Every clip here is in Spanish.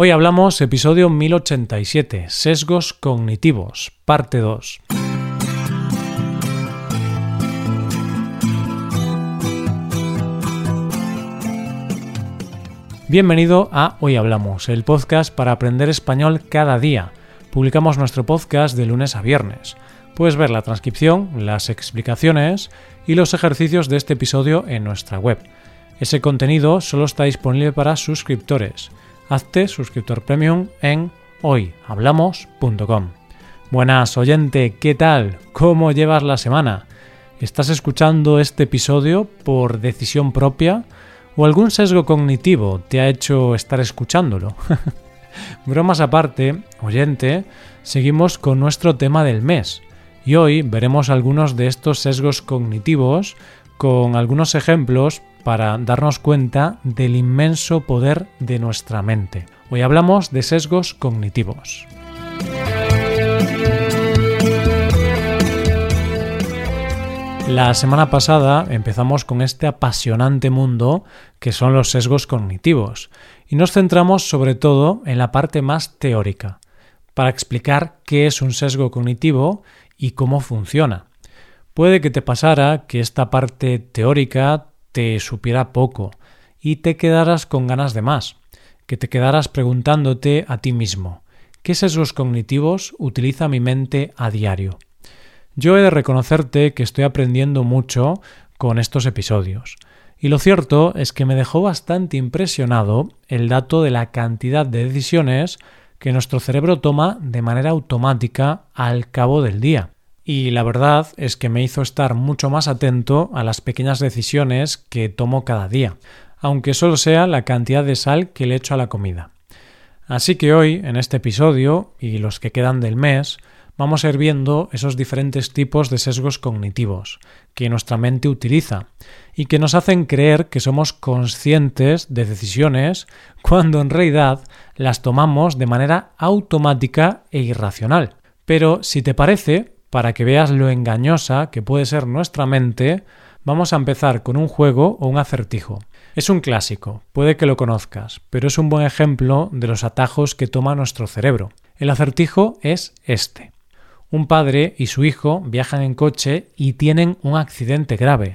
Hoy hablamos episodio 1087, Sesgos Cognitivos, parte 2. Bienvenido a Hoy Hablamos, el podcast para aprender español cada día. Publicamos nuestro podcast de lunes a viernes. Puedes ver la transcripción, las explicaciones y los ejercicios de este episodio en nuestra web. Ese contenido solo está disponible para suscriptores hazte suscriptor premium en hoyhablamos.com. Buenas oyente, ¿qué tal? ¿Cómo llevas la semana? ¿Estás escuchando este episodio por decisión propia o algún sesgo cognitivo te ha hecho estar escuchándolo? Bromas aparte, oyente, seguimos con nuestro tema del mes y hoy veremos algunos de estos sesgos cognitivos con algunos ejemplos para darnos cuenta del inmenso poder de nuestra mente. Hoy hablamos de sesgos cognitivos. La semana pasada empezamos con este apasionante mundo que son los sesgos cognitivos y nos centramos sobre todo en la parte más teórica, para explicar qué es un sesgo cognitivo y cómo funciona. Puede que te pasara que esta parte teórica te supiera poco y te quedaras con ganas de más, que te quedaras preguntándote a ti mismo, ¿qué sesgos cognitivos utiliza mi mente a diario? Yo he de reconocerte que estoy aprendiendo mucho con estos episodios. Y lo cierto es que me dejó bastante impresionado el dato de la cantidad de decisiones que nuestro cerebro toma de manera automática al cabo del día y la verdad es que me hizo estar mucho más atento a las pequeñas decisiones que tomo cada día, aunque solo sea la cantidad de sal que le echo a la comida. Así que hoy, en este episodio y los que quedan del mes, vamos a ir viendo esos diferentes tipos de sesgos cognitivos que nuestra mente utiliza y que nos hacen creer que somos conscientes de decisiones cuando en realidad las tomamos de manera automática e irracional. Pero si te parece, para que veas lo engañosa que puede ser nuestra mente, vamos a empezar con un juego o un acertijo. Es un clásico, puede que lo conozcas, pero es un buen ejemplo de los atajos que toma nuestro cerebro. El acertijo es este. Un padre y su hijo viajan en coche y tienen un accidente grave.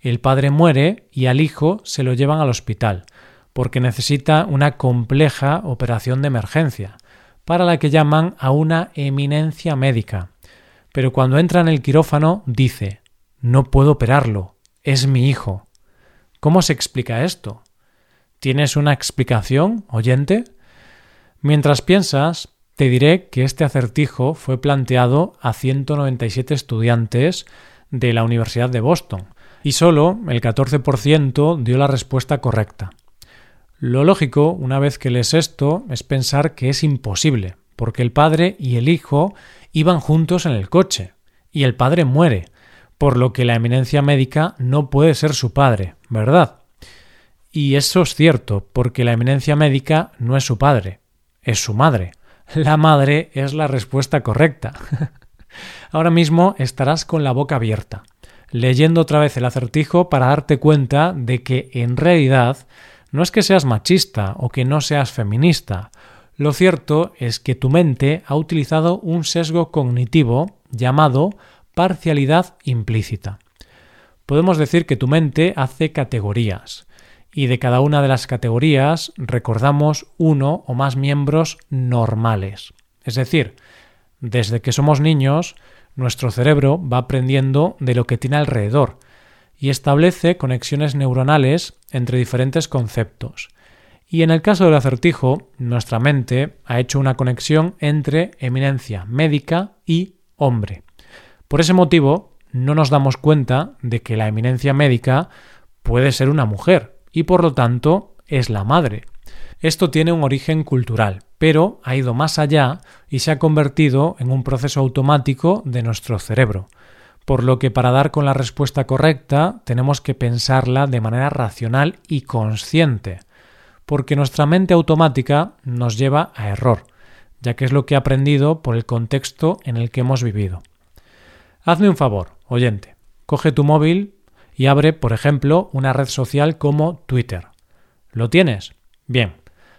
El padre muere y al hijo se lo llevan al hospital, porque necesita una compleja operación de emergencia, para la que llaman a una eminencia médica pero cuando entra en el quirófano dice No puedo operarlo, es mi hijo. ¿Cómo se explica esto? ¿Tienes una explicación, oyente? Mientras piensas, te diré que este acertijo fue planteado a 197 estudiantes de la Universidad de Boston y solo el 14% dio la respuesta correcta. Lo lógico, una vez que lees esto, es pensar que es imposible, porque el padre y el hijo iban juntos en el coche, y el padre muere, por lo que la eminencia médica no puede ser su padre, ¿verdad? Y eso es cierto, porque la eminencia médica no es su padre, es su madre. La madre es la respuesta correcta. Ahora mismo estarás con la boca abierta, leyendo otra vez el acertijo para darte cuenta de que en realidad no es que seas machista o que no seas feminista, lo cierto es que tu mente ha utilizado un sesgo cognitivo llamado parcialidad implícita. Podemos decir que tu mente hace categorías, y de cada una de las categorías recordamos uno o más miembros normales. Es decir, desde que somos niños, nuestro cerebro va aprendiendo de lo que tiene alrededor y establece conexiones neuronales entre diferentes conceptos. Y en el caso del acertijo, nuestra mente ha hecho una conexión entre eminencia médica y hombre. Por ese motivo, no nos damos cuenta de que la eminencia médica puede ser una mujer y por lo tanto es la madre. Esto tiene un origen cultural, pero ha ido más allá y se ha convertido en un proceso automático de nuestro cerebro, por lo que para dar con la respuesta correcta tenemos que pensarla de manera racional y consciente porque nuestra mente automática nos lleva a error, ya que es lo que ha aprendido por el contexto en el que hemos vivido. Hazme un favor, oyente, coge tu móvil y abre, por ejemplo, una red social como Twitter. ¿Lo tienes? Bien.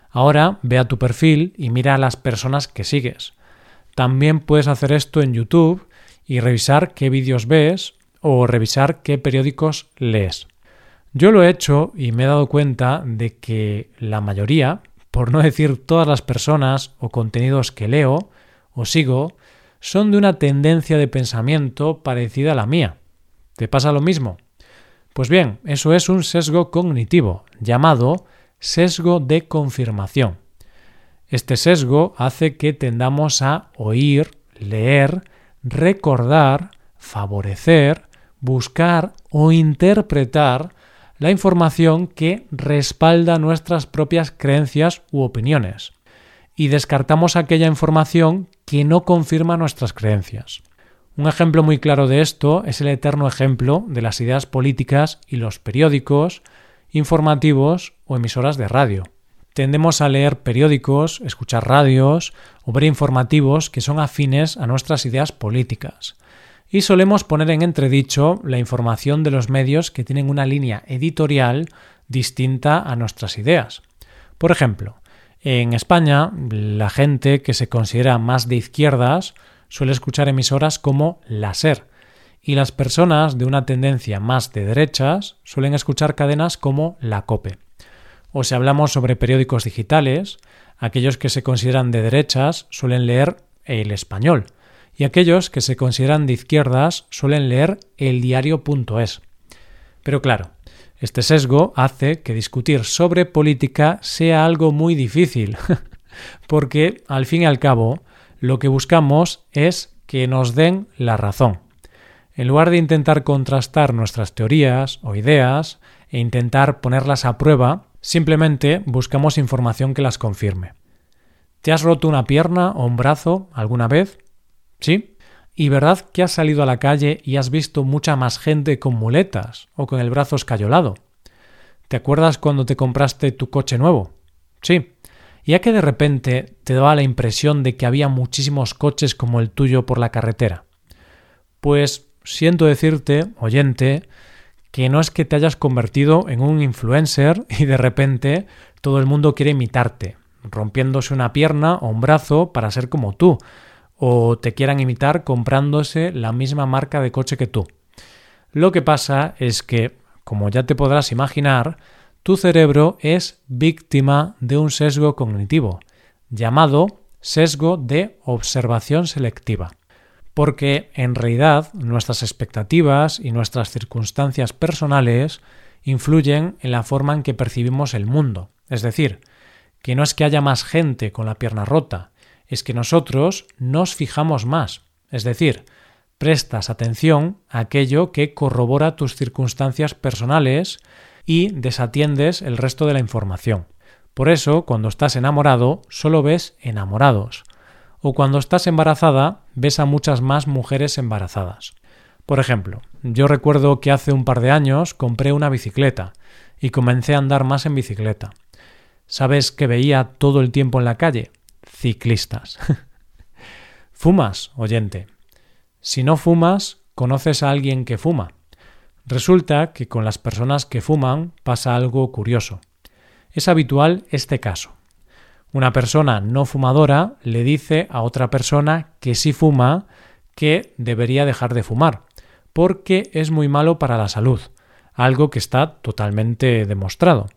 Ahora ve a tu perfil y mira a las personas que sigues. También puedes hacer esto en YouTube y revisar qué vídeos ves o revisar qué periódicos lees. Yo lo he hecho y me he dado cuenta de que la mayoría, por no decir todas las personas o contenidos que leo o sigo, son de una tendencia de pensamiento parecida a la mía. ¿Te pasa lo mismo? Pues bien, eso es un sesgo cognitivo, llamado sesgo de confirmación. Este sesgo hace que tendamos a oír, leer, recordar, favorecer, buscar o interpretar la información que respalda nuestras propias creencias u opiniones y descartamos aquella información que no confirma nuestras creencias. Un ejemplo muy claro de esto es el eterno ejemplo de las ideas políticas y los periódicos, informativos o emisoras de radio. Tendemos a leer periódicos, escuchar radios o ver informativos que son afines a nuestras ideas políticas y solemos poner en entredicho la información de los medios que tienen una línea editorial distinta a nuestras ideas. Por ejemplo, en España, la gente que se considera más de izquierdas suele escuchar emisoras como La Ser, y las personas de una tendencia más de derechas suelen escuchar cadenas como La Cope. O si hablamos sobre periódicos digitales, aquellos que se consideran de derechas suelen leer El Español, y aquellos que se consideran de izquierdas suelen leer eldiario.es. Pero claro, este sesgo hace que discutir sobre política sea algo muy difícil, porque al fin y al cabo lo que buscamos es que nos den la razón. En lugar de intentar contrastar nuestras teorías o ideas e intentar ponerlas a prueba, simplemente buscamos información que las confirme. ¿Te has roto una pierna o un brazo alguna vez? ¿Sí? ¿Y verdad que has salido a la calle y has visto mucha más gente con muletas o con el brazo escayolado? ¿Te acuerdas cuando te compraste tu coche nuevo? Sí. ¿Y a que de repente te daba la impresión de que había muchísimos coches como el tuyo por la carretera? Pues siento decirte, oyente, que no es que te hayas convertido en un influencer y de repente todo el mundo quiere imitarte, rompiéndose una pierna o un brazo para ser como tú, o te quieran imitar comprándose la misma marca de coche que tú. Lo que pasa es que, como ya te podrás imaginar, tu cerebro es víctima de un sesgo cognitivo, llamado sesgo de observación selectiva. Porque en realidad nuestras expectativas y nuestras circunstancias personales influyen en la forma en que percibimos el mundo. Es decir, que no es que haya más gente con la pierna rota, es que nosotros nos fijamos más, es decir, prestas atención a aquello que corrobora tus circunstancias personales y desatiendes el resto de la información. Por eso, cuando estás enamorado, solo ves enamorados. O cuando estás embarazada, ves a muchas más mujeres embarazadas. Por ejemplo, yo recuerdo que hace un par de años compré una bicicleta y comencé a andar más en bicicleta. ¿Sabes que veía todo el tiempo en la calle? Ciclistas. ¿Fumas, oyente? Si no fumas, conoces a alguien que fuma. Resulta que con las personas que fuman pasa algo curioso. Es habitual este caso. Una persona no fumadora le dice a otra persona que sí fuma que debería dejar de fumar, porque es muy malo para la salud, algo que está totalmente demostrado.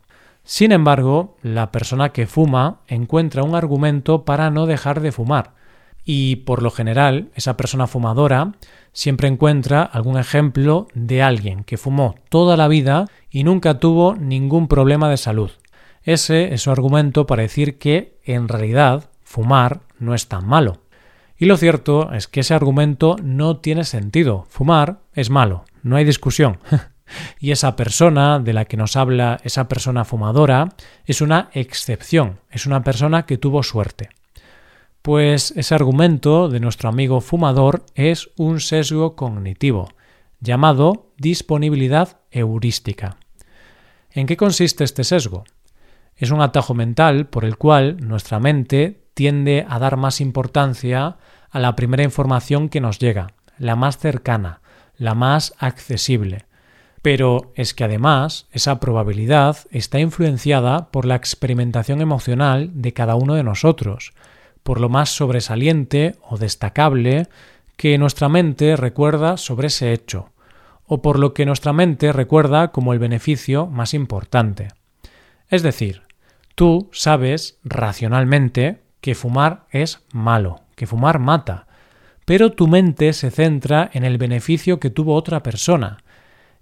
Sin embargo, la persona que fuma encuentra un argumento para no dejar de fumar, y por lo general esa persona fumadora siempre encuentra algún ejemplo de alguien que fumó toda la vida y nunca tuvo ningún problema de salud. Ese es su argumento para decir que, en realidad, fumar no es tan malo. Y lo cierto es que ese argumento no tiene sentido. Fumar es malo, no hay discusión. Y esa persona de la que nos habla esa persona fumadora es una excepción, es una persona que tuvo suerte. Pues ese argumento de nuestro amigo fumador es un sesgo cognitivo, llamado disponibilidad heurística. ¿En qué consiste este sesgo? Es un atajo mental por el cual nuestra mente tiende a dar más importancia a la primera información que nos llega, la más cercana, la más accesible, Pero es que además esa probabilidad está influenciada por la experimentación emocional de cada uno de nosotros, por lo más sobresaliente o destacable que nuestra mente recuerda sobre ese hecho, o por lo que nuestra mente recuerda como el beneficio más importante. Es decir, tú sabes racionalmente que fumar es malo, que fumar mata, pero tu mente se centra en el beneficio que tuvo otra persona,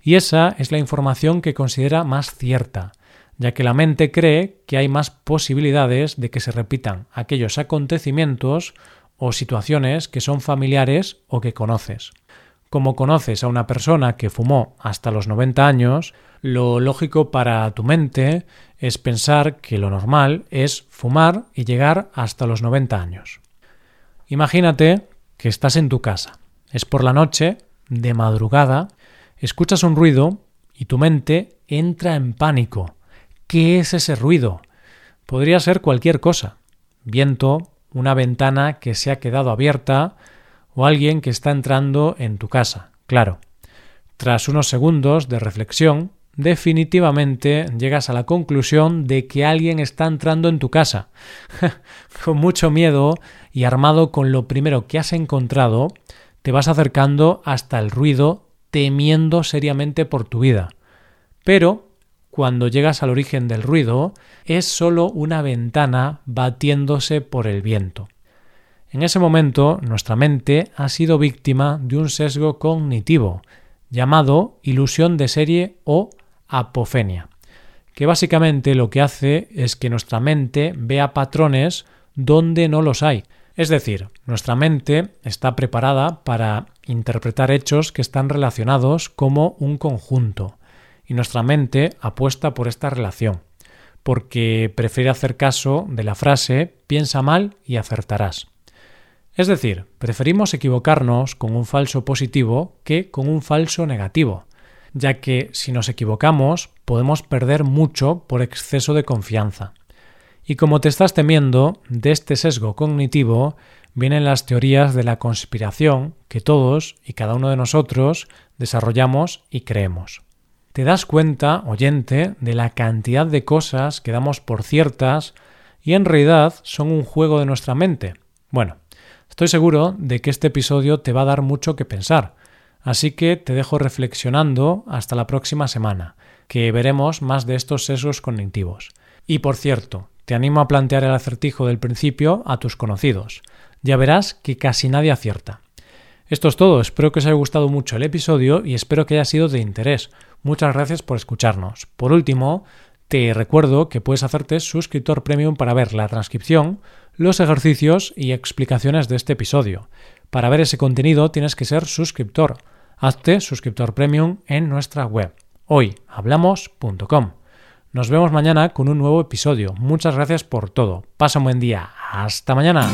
y esa es la información que considera más cierta, ya que la mente cree que hay más posibilidades de que se repitan aquellos acontecimientos o situaciones que son familiares o que conoces. Como conoces a una persona que fumó hasta los 90 años, lo lógico para tu mente es pensar que lo normal es fumar y llegar hasta los 90 años. Imagínate que estás en tu casa. Es por la noche, de madrugada, escuchas un ruido y tu mente entra en pánico. ¿Qué es ese ruido? Podría ser cualquier cosa. Viento, una ventana que se ha quedado abierta o alguien que está entrando en tu casa. Claro. Tras unos segundos de reflexión, definitivamente llegas a la conclusión de que alguien está entrando en tu casa. con mucho miedo y armado con lo primero que has encontrado, te vas acercando hasta el ruido temiendo seriamente por tu vida. Pero, cuando llegas al origen del ruido, es solo una ventana batiéndose por el viento. En ese momento, nuestra mente ha sido víctima de un sesgo cognitivo, llamado ilusión de serie o apofenia, que básicamente lo que hace es que nuestra mente vea patrones donde no los hay. Es decir, nuestra mente está preparada para interpretar hechos que están relacionados como un conjunto, y nuestra mente apuesta por esta relación, porque prefiere hacer caso de la frase piensa mal y acertarás. Es decir, preferimos equivocarnos con un falso positivo que con un falso negativo, ya que si nos equivocamos podemos perder mucho por exceso de confianza. Y como te estás temiendo de este sesgo cognitivo, vienen las teorías de la conspiración que todos y cada uno de nosotros desarrollamos y creemos. ¿Te das cuenta, oyente, de la cantidad de cosas que damos por ciertas y en realidad son un juego de nuestra mente? Bueno, estoy seguro de que este episodio te va a dar mucho que pensar, Así que te dejo reflexionando hasta la próxima semana, que veremos más de estos sesgos cognitivos. Y por cierto, te animo a plantear el acertijo del principio a tus conocidos. Ya verás que casi nadie acierta. Esto es todo, espero que os haya gustado mucho el episodio y espero que haya sido de interés. Muchas gracias por escucharnos. Por último, te recuerdo que puedes hacerte suscriptor premium para ver la transcripción, los ejercicios y explicaciones de este episodio. Para ver ese contenido tienes que ser suscriptor. Hazte suscriptor premium en nuestra web hoyhablamos.com. Nos vemos mañana con un nuevo episodio. Muchas gracias por todo. Pasa un buen día. Hasta mañana.